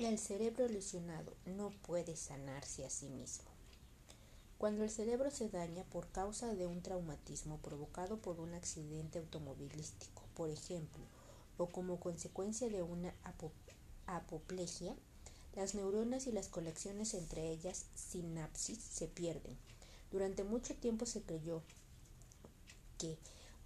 El cerebro lesionado no puede sanarse a sí mismo. Cuando el cerebro se daña por causa de un traumatismo provocado por un accidente automovilístico, por ejemplo, o como consecuencia de una apoplejía, las neuronas y las conexiones entre ellas, sinapsis, se pierden. Durante mucho tiempo se creyó que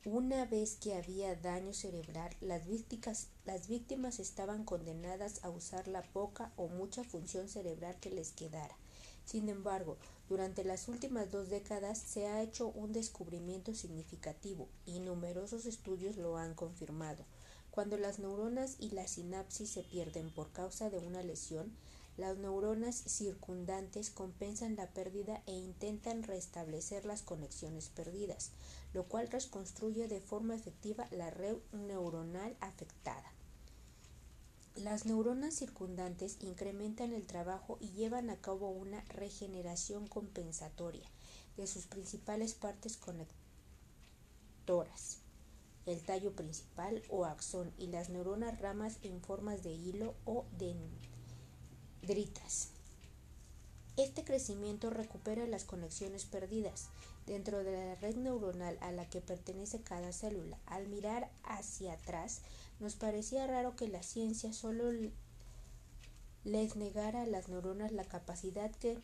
una vez que había daño cerebral, las víctimas, las víctimas estaban condenadas a usar la poca o mucha función cerebral que les quedara. Sin embargo, durante las últimas dos décadas se ha hecho un descubrimiento significativo y numerosos estudios lo han confirmado. Cuando las neuronas y la sinapsis se pierden por causa de una lesión, las neuronas circundantes compensan la pérdida e intentan restablecer las conexiones perdidas, lo cual reconstruye de forma efectiva la red neuronal afectada. Las neuronas circundantes incrementan el trabajo y llevan a cabo una regeneración compensatoria de sus principales partes conectoras, el tallo principal o axón y las neuronas ramas en formas de hilo o dendritas. Este crecimiento recupera las conexiones perdidas dentro de la red neuronal a la que pertenece cada célula. Al mirar hacia atrás, nos parecía raro que la ciencia solo les negara a las neuronas la capacidad que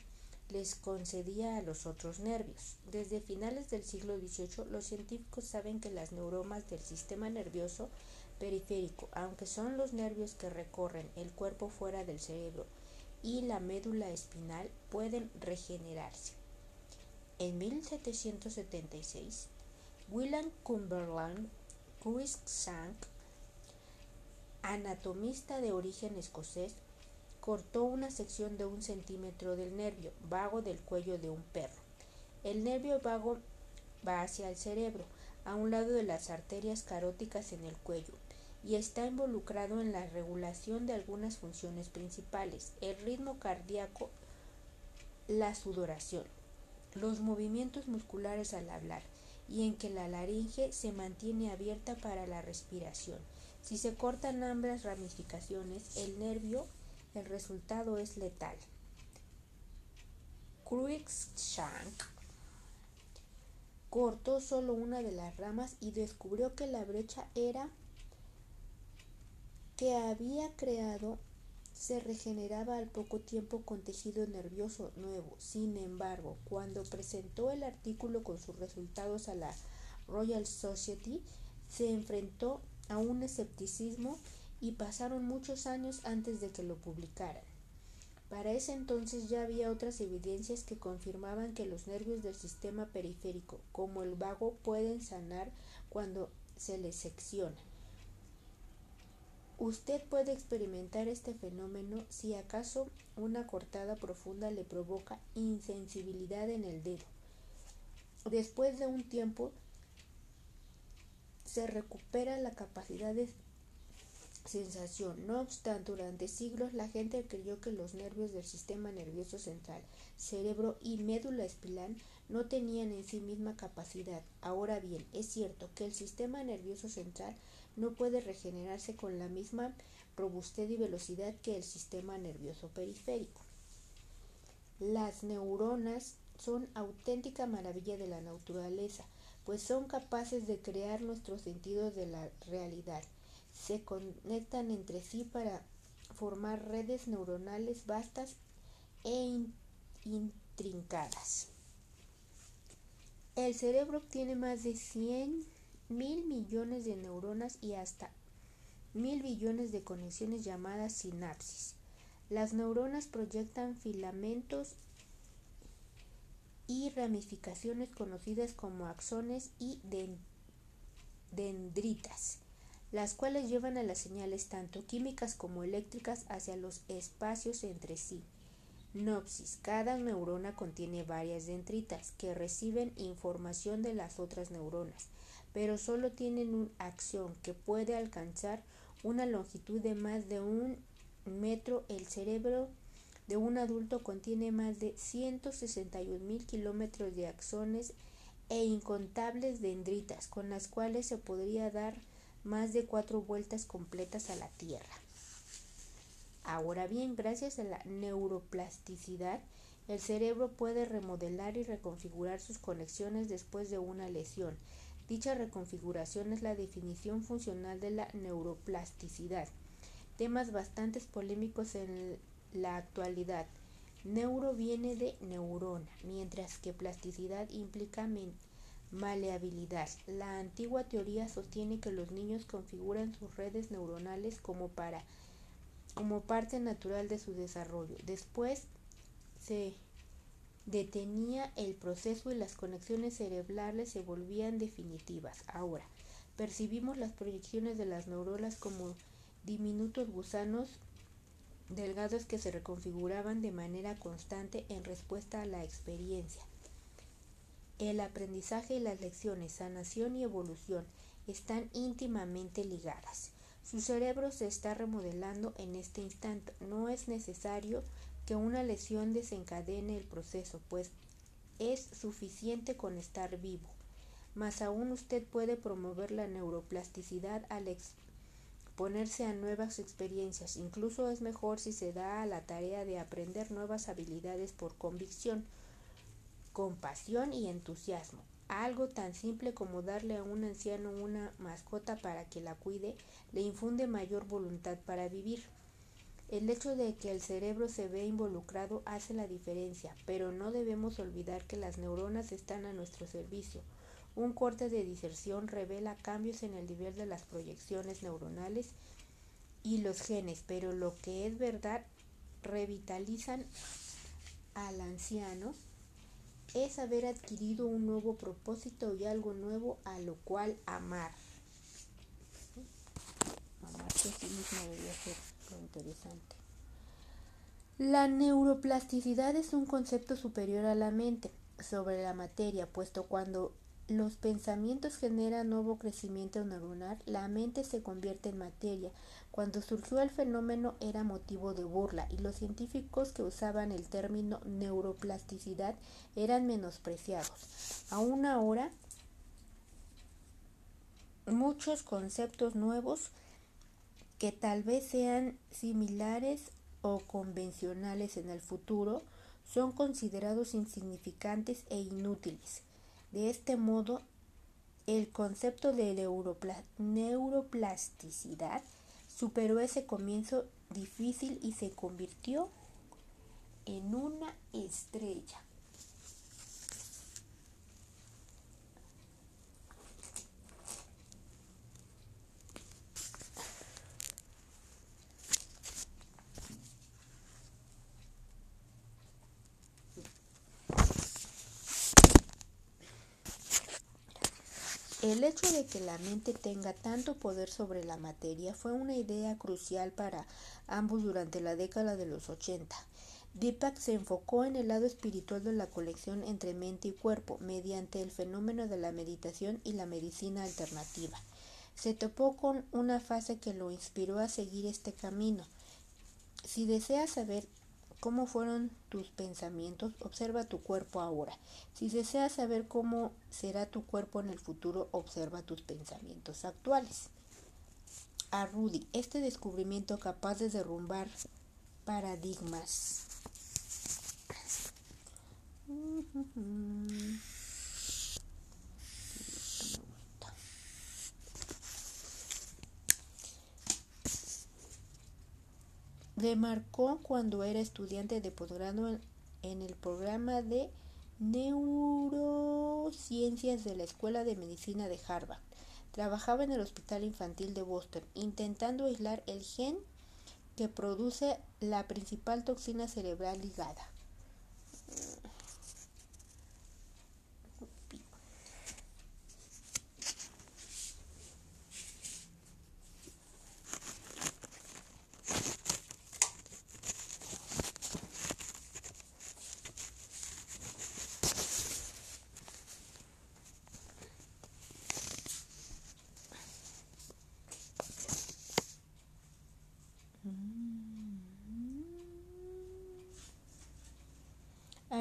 les concedía a los otros nervios. Desde finales del siglo XVIII, los científicos saben que las neuronas del sistema nervioso periférico, aunque son los nervios que recorren el cuerpo fuera del cerebro y la médula espinal, pueden regenerarse. En 1776, William Cumberland Cruikshank anatomista de origen escocés, cortó una sección de un centímetro del nervio vago del cuello de un perro. El nervio vago va hacia el cerebro, a un lado de las arterias caróticas en el cuello, y está involucrado en la regulación de algunas funciones principales, el ritmo cardíaco, la sudoración, los movimientos musculares al hablar, y en que la laringe se mantiene abierta para la respiración. Si se cortan ambas ramificaciones, el nervio, el resultado es letal. Cruikshank cortó solo una de las ramas y descubrió que la brecha era que había creado se regeneraba al poco tiempo con tejido nervioso nuevo. Sin embargo, cuando presentó el artículo con sus resultados a la Royal Society, se enfrentó a un escepticismo y pasaron muchos años antes de que lo publicaran. Para ese entonces ya había otras evidencias que confirmaban que los nervios del sistema periférico, como el vago, pueden sanar cuando se les secciona. Usted puede experimentar este fenómeno si acaso una cortada profunda le provoca insensibilidad en el dedo. Después de un tiempo se recupera la capacidad de sensación. No obstante, durante siglos la gente creyó que los nervios del sistema nervioso central, cerebro y médula espinal no tenían en sí misma capacidad. Ahora bien, es cierto que el sistema nervioso central no puede regenerarse con la misma robustez y velocidad que el sistema nervioso periférico. Las neuronas son auténtica maravilla de la naturaleza pues son capaces de crear nuestros sentidos de la realidad. Se conectan entre sí para formar redes neuronales vastas e intrincadas. El cerebro obtiene más de 100 mil millones de neuronas y hasta mil billones de conexiones llamadas sinapsis. Las neuronas proyectan filamentos y ramificaciones conocidas como axones y dendritas, las cuales llevan a las señales tanto químicas como eléctricas hacia los espacios entre sí. Nopsis. Cada neurona contiene varias dendritas que reciben información de las otras neuronas, pero solo tienen un acción que puede alcanzar una longitud de más de un metro. El cerebro de un adulto contiene más de 161 mil kilómetros de axones e incontables dendritas, con las cuales se podría dar más de cuatro vueltas completas a la Tierra. Ahora bien, gracias a la neuroplasticidad, el cerebro puede remodelar y reconfigurar sus conexiones después de una lesión. Dicha reconfiguración es la definición funcional de la neuroplasticidad. Temas bastante polémicos en la actualidad. Neuro viene de neurona, mientras que plasticidad implica maleabilidad. La antigua teoría sostiene que los niños configuran sus redes neuronales como para como parte natural de su desarrollo. Después se detenía el proceso y las conexiones cerebrales se volvían definitivas. Ahora, percibimos las proyecciones de las neuronas como diminutos gusanos delgados que se reconfiguraban de manera constante en respuesta a la experiencia. El aprendizaje y las lecciones, sanación y evolución están íntimamente ligadas. Su cerebro se está remodelando en este instante. No es necesario que una lesión desencadene el proceso, pues es suficiente con estar vivo. Más aún usted puede promover la neuroplasticidad al exponerse a nuevas experiencias. Incluso es mejor si se da a la tarea de aprender nuevas habilidades por convicción, compasión y entusiasmo. Algo tan simple como darle a un anciano una mascota para que la cuide le infunde mayor voluntad para vivir. El hecho de que el cerebro se ve involucrado hace la diferencia, pero no debemos olvidar que las neuronas están a nuestro servicio. Un corte de diserción revela cambios en el nivel de las proyecciones neuronales y los genes, pero lo que es verdad revitalizan al anciano es haber adquirido un nuevo propósito y algo nuevo a lo cual amar. La neuroplasticidad es un concepto superior a la mente sobre la materia, puesto cuando los pensamientos generan nuevo crecimiento neuronal, la mente se convierte en materia. Cuando surgió el fenómeno era motivo de burla y los científicos que usaban el término neuroplasticidad eran menospreciados. Aún ahora, muchos conceptos nuevos que tal vez sean similares o convencionales en el futuro son considerados insignificantes e inútiles. De este modo, el concepto de neuroplasticidad superó ese comienzo difícil y se convirtió en una estrella. El hecho de que la mente tenga tanto poder sobre la materia fue una idea crucial para ambos durante la década de los 80. Deepak se enfocó en el lado espiritual de la conexión entre mente y cuerpo mediante el fenómeno de la meditación y la medicina alternativa. Se topó con una fase que lo inspiró a seguir este camino. Si deseas saber cómo fueron tus pensamientos, observa tu cuerpo ahora. Si deseas saber cómo será tu cuerpo en el futuro, observa tus pensamientos actuales. A Rudy, este descubrimiento capaz de derrumbar paradigmas. Remarcó cuando era estudiante de posgrado en, el programa de neurociencias de la Escuela de Medicina de Harvard. Trabajaba en el Hospital Infantil de Boston, intentando aislar el gen que produce la principal toxina cerebral ligada.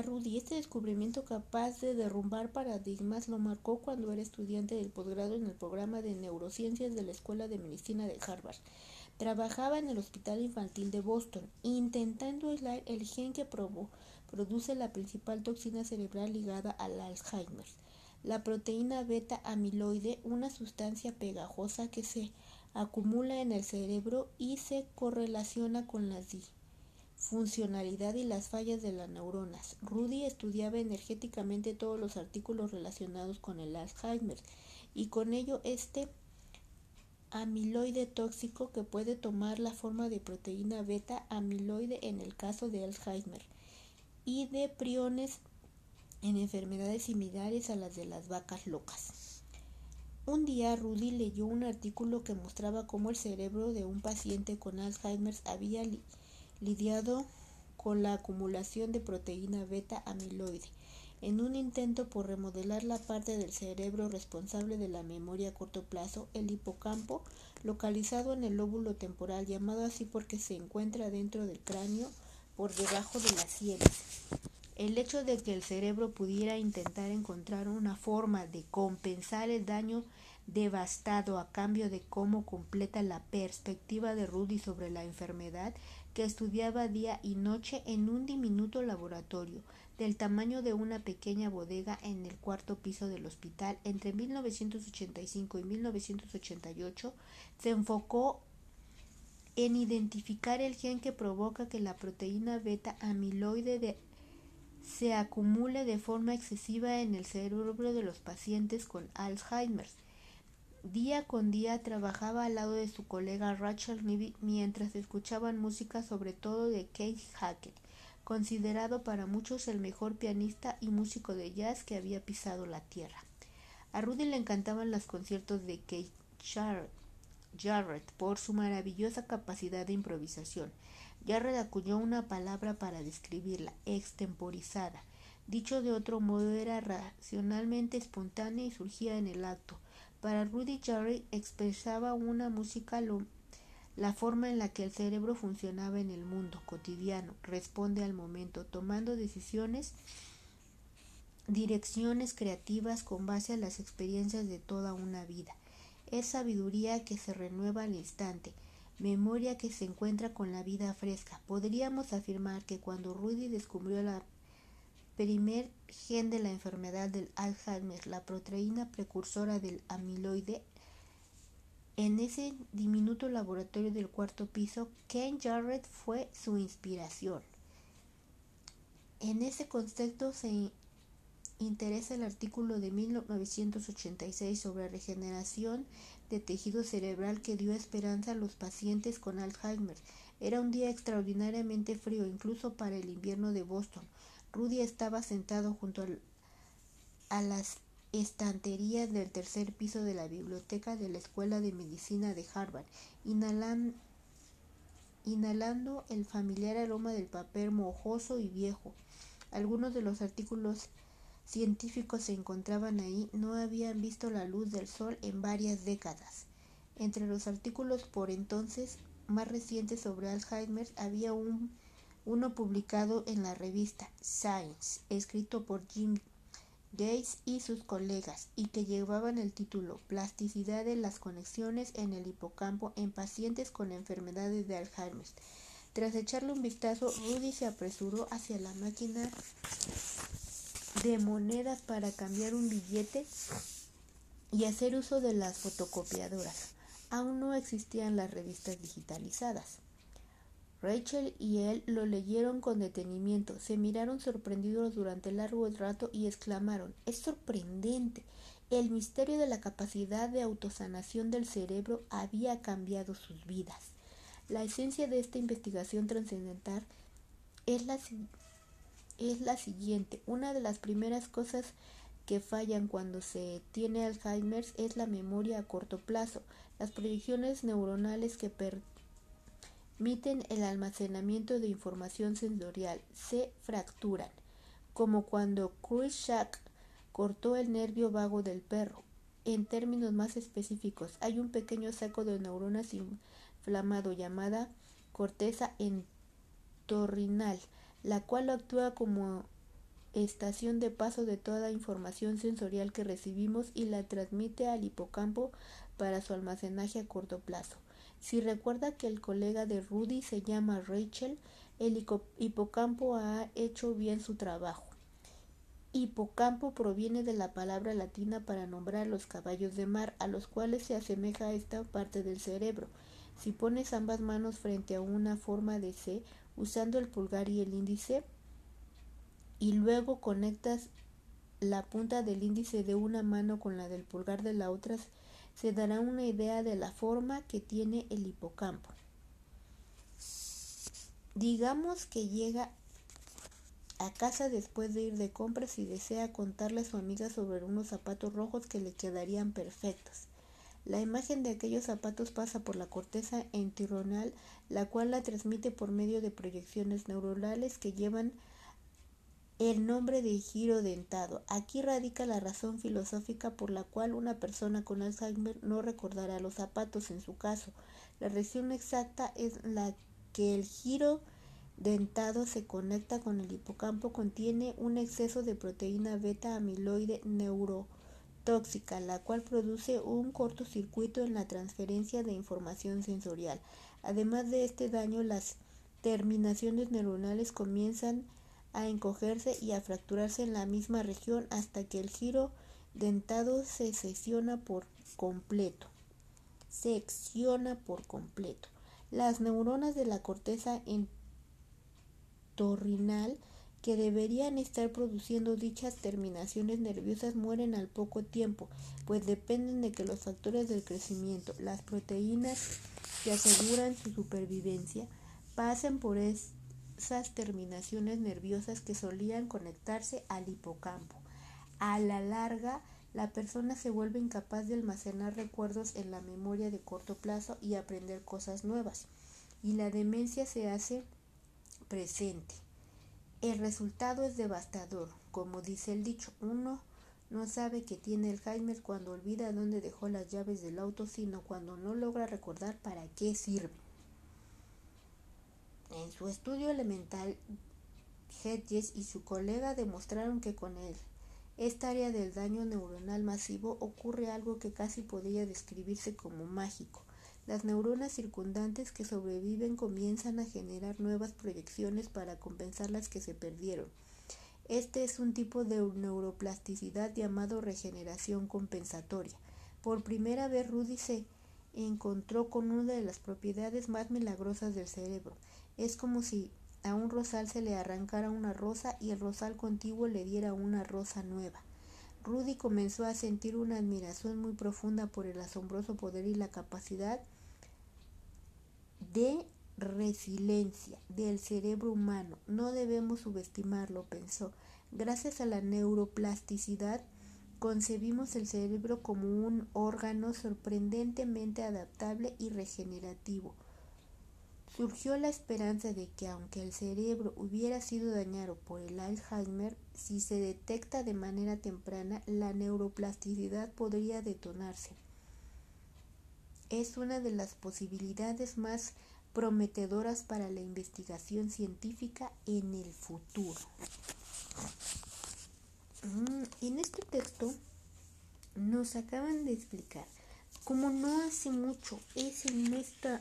Rudy, este descubrimiento capaz de derrumbar paradigmas lo marcó cuando era estudiante del posgrado en el programa de neurociencias de la Escuela de Medicina de Harvard. Trabajaba en el Hospital Infantil de Boston, intentando aislar el gen que produce la principal toxina cerebral ligada al Alzheimer, la proteína beta amiloide, una sustancia pegajosa que se acumula en el cerebro y se correlaciona con la funcionalidad y las fallas de las neuronas. Rudy estudiaba energéticamente todos los artículos relacionados con el Alzheimer y con ello este amiloide tóxico que puede tomar la forma de proteína beta amiloide en el caso de Alzheimer y de priones en enfermedades similares a las de las vacas locas. Un día Rudy leyó un artículo que mostraba cómo el cerebro de un paciente con Alzheimer había lidiado con la acumulación de proteína beta amiloide en un intento por remodelar la parte del cerebro responsable de la memoria a corto plazo, el hipocampo, localizado en el lóbulo temporal, llamado así porque se encuentra dentro del cráneo por debajo de las sienes. El hecho de que el cerebro pudiera intentar encontrar una forma de compensar el daño devastado a cambio de cómo completa la perspectiva de Rudy sobre la enfermedad que estudiaba día y noche en un diminuto laboratorio del tamaño de una pequeña bodega en el cuarto piso del hospital entre 1985 y 1988, se enfocó en identificar el gen que provoca que la proteína beta amiloide se acumule de forma excesiva en el cerebro de los pacientes con Alzheimer. Día con día trabajaba al lado de su colega Rachel Nibby mientras escuchaban música sobre todo de Keith Hackett considerado para muchos el mejor pianista y músico de jazz que había pisado la tierra. A Rudy le encantaban los conciertos de Keith Jarrett por su maravillosa capacidad de improvisación. Jarrett acuñó una palabra para describirla, extemporizada. Dicho de otro modo, era racionalmente espontánea y surgía en el acto. Para Rudy Jarrett expresaba una música la forma en la que el cerebro funcionaba en el mundo cotidiano responde al momento, tomando decisiones, direcciones creativas con base a las experiencias de toda una vida. Es sabiduría que se renueva al instante, memoria que se encuentra con la vida fresca. Podríamos afirmar que cuando Rudy descubrió la primer gen de la enfermedad del Alzheimer, la proteína precursora del amiloide, en ese diminuto laboratorio del cuarto piso, Ken Jarrett fue su inspiración. En ese contexto se interesa el artículo de 1986 sobre regeneración de tejido cerebral que dio esperanza a los pacientes con Alzheimer. Era un día extraordinariamente frío, incluso para el invierno de Boston. Rudy estaba sentado junto a las estanterías del tercer piso de la biblioteca de la Escuela de Medicina de Harvard, inhalando el familiar aroma del papel mojoso y viejo. Algunos de los artículos científicos se encontraban ahí no habían visto la luz del sol en varias décadas. Entre los artículos por entonces más recientes sobre Alzheimer había un, uno publicado en la revista Science, escrito por Jim Gates y sus colegas, y que llevaban el título Plasticidad de las conexiones en el hipocampo en pacientes con enfermedades de Alzheimer. Tras echarle un vistazo, Rudy se apresuró hacia la máquina de monedas para cambiar un billete y hacer uso de las fotocopiadoras. Aún no existían las revistas digitalizadas. Rachel y él lo leyeron con detenimiento, se miraron sorprendidos durante largo rato y exclamaron Es sorprendente. El misterio de la capacidad de autosanación del cerebro había cambiado sus vidas. La esencia de esta investigación trascendental es la, siguiente. Una de las primeras cosas que fallan cuando se tiene Alzheimer es la memoria a corto plazo. Las proyecciones neuronales que per permiten el almacenamiento de información sensorial, se fracturan, como cuando Shack cortó el nervio vago del perro. En términos más específicos, hay un pequeño saco de neuronas inflamado llamada corteza entorrinal, la cual actúa como estación de paso de toda información sensorial que recibimos y la transmite al hipocampo para su almacenaje a corto plazo. Si recuerda que el colega de Rudy se llama Rachel, el hipocampo ha hecho bien su trabajo. Hipocampo proviene de la palabra latina para nombrar los caballos de mar, a los cuales se asemeja esta parte del cerebro. Si pones ambas manos frente a una forma de C, usando el pulgar y el índice, y luego conectas la punta del índice de una mano con la del pulgar de la otra, se dará una idea de la forma que tiene el hipocampo. Digamos que llega a casa después de ir de compras y desea contarle a su amiga sobre unos zapatos rojos que le quedarían perfectos. La imagen de aquellos zapatos pasa por la corteza entirronal, la cual la transmite por medio de proyecciones neuronales que llevan el nombre de giro dentado. Aquí radica la razón filosófica por la cual una persona con Alzheimer no recordará los zapatos en su caso. La región exacta es la que el giro dentado se conecta con el hipocampo contiene un exceso de proteína beta amiloide neurotóxica, la cual produce un cortocircuito en la transferencia de información sensorial. Además de este daño, las terminaciones neuronales comienzan encogerse y a fracturarse en la misma región hasta que el giro dentado se secciona por completo. Secciona por completo. Las neuronas de la corteza entorrinal que deberían estar produciendo dichas terminaciones nerviosas mueren al poco tiempo, pues dependen de que los factores del crecimiento, las proteínas que aseguran su supervivencia, pasen por esas terminaciones nerviosas que solían conectarse al hipocampo. A la larga, la persona se vuelve incapaz de almacenar recuerdos en la memoria de corto plazo y aprender cosas nuevas, y la demencia se hace presente. El resultado es devastador, como dice el dicho, uno no sabe que tiene Alzheimer cuando olvida dónde dejó las llaves del auto, sino cuando no logra recordar para qué sirve. En su estudio elemental, Hedges y su colega demostraron que con él esta área del daño neuronal masivo ocurre algo que casi podría describirse como mágico. Las neuronas circundantes que sobreviven comienzan a generar nuevas proyecciones para compensar las que se perdieron. Este es un tipo de neuroplasticidad llamado regeneración compensatoria. Por primera vez Rudy se encontró con una de las propiedades más milagrosas del cerebro. Es como si a un rosal se le arrancara una rosa y el rosal contiguo le diera una rosa nueva. Rudy comenzó a sentir una admiración muy profunda por el asombroso poder y la capacidad de resiliencia del cerebro humano. No debemos subestimarlo, pensó. Gracias a la neuroplasticidad, concebimos el cerebro como un órgano sorprendentemente adaptable y regenerativo surgió la esperanza de que aunque el cerebro hubiera sido dañado por el Alzheimer, si se detecta de manera temprana, la neuroplasticidad podría detonarse. Es una de las posibilidades más prometedoras para la investigación científica en el futuro. Mm, en este texto nos acaban de explicar como no hace mucho es en esta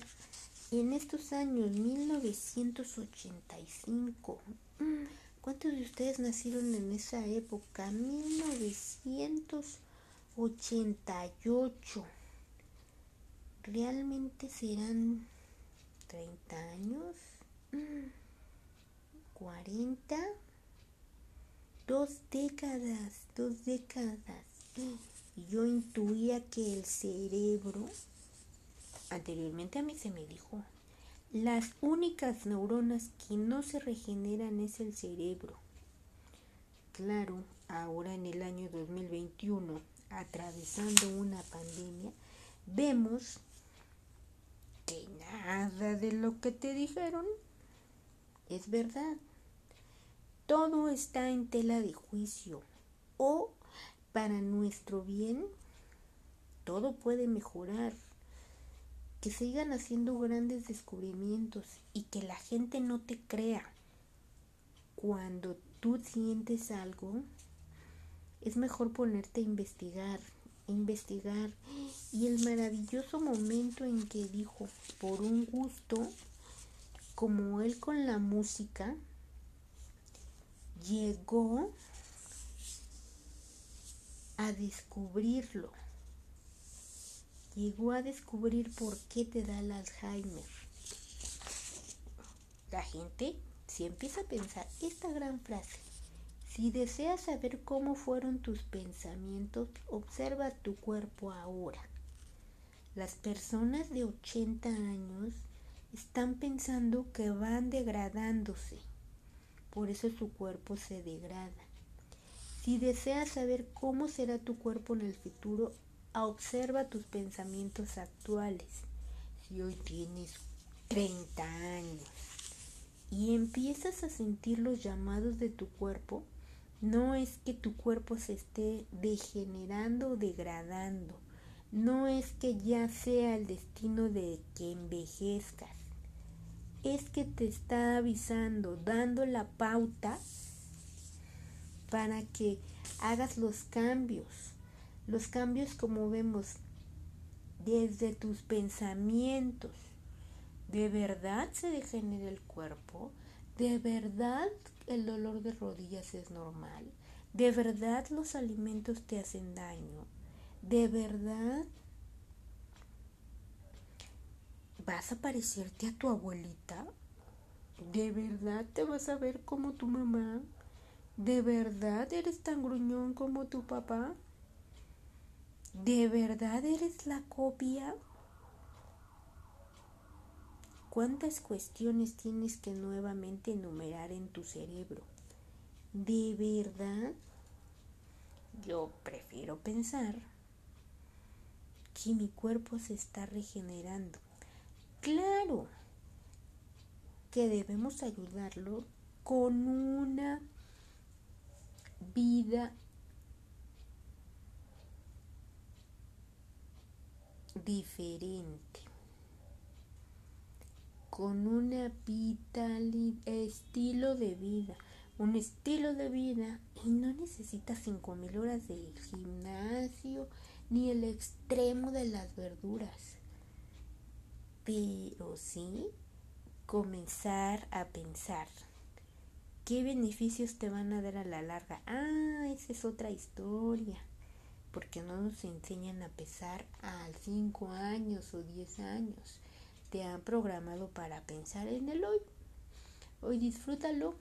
en estos años 1985. Mm, ¿Cuántos de ustedes nacieron en esa época? 1988. ¿Realmente serán 30 años? ¿40? Dos décadas, dos décadas. Yo intuía que el cerebro Anteriormente a mí se me dijo, las únicas neuronas que no se regeneran es el cerebro. Claro, ahora en el año 2021, atravesando una pandemia, vemos que nada de lo que te dijeron es verdad. Todo está en tela de juicio o para nuestro bien, todo puede mejorar que sigan haciendo grandes descubrimientos y que la gente no te crea. Cuando tú sientes algo, es mejor ponerte a investigar investigar y el maravilloso momento en que dijo, por un gusto, como él con la música, llegó a descubrirlo. Llegó a descubrir por qué te da el Alzheimer. La gente si empieza a pensar esta gran frase, si deseas saber cómo fueron tus pensamientos, observa tu cuerpo ahora. Las personas de 80 años están pensando que van degradándose, por eso su cuerpo se degrada. Si deseas saber cómo será tu cuerpo en el futuro, observa tus pensamientos actuales. Si hoy tienes 30 años y empiezas a sentir los llamados de tu cuerpo, no es que tu cuerpo se esté degenerando o degradando, no es que ya sea el destino de que envejezcas, es que te está avisando, dando la pauta para que hagas los cambios. Los cambios como vemos desde tus pensamientos, ¿De verdad se degenera el cuerpo? ¿De verdad el dolor de rodillas es normal? ¿De verdad los alimentos te hacen daño? ¿De verdad vas a parecerte a tu abuelita? ¿De verdad te vas a ver como tu mamá? ¿De verdad eres tan gruñón como tu papá? ¿De verdad eres la copia? ¿Cuántas cuestiones tienes que nuevamente enumerar en tu cerebro? ¿De verdad? Yo prefiero pensar que mi cuerpo se está regenerando. Claro que debemos ayudarlo con una vida diferente con una estilo de vida, un estilo de vida y no necesitas 5000 horas de gimnasio ni el extremo de las verduras. Pero sí comenzar a pensar qué beneficios te van a dar a la larga. Ah, esa es otra historia. Porque no nos enseñan a pesar a 5 años o 10 años te han programado para pensar en el hoy. Hoy disfrútalo,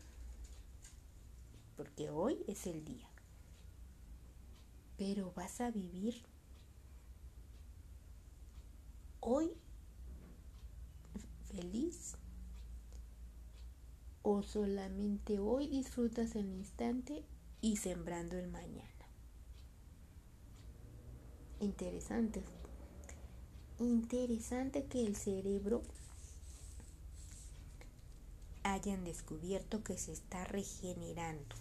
porque hoy es el día. Pero vas a vivir hoy feliz o solamente hoy disfrutas el instante y sembrando el mañana. Interesante interesante que el cerebro hayan descubierto que se está regenerando.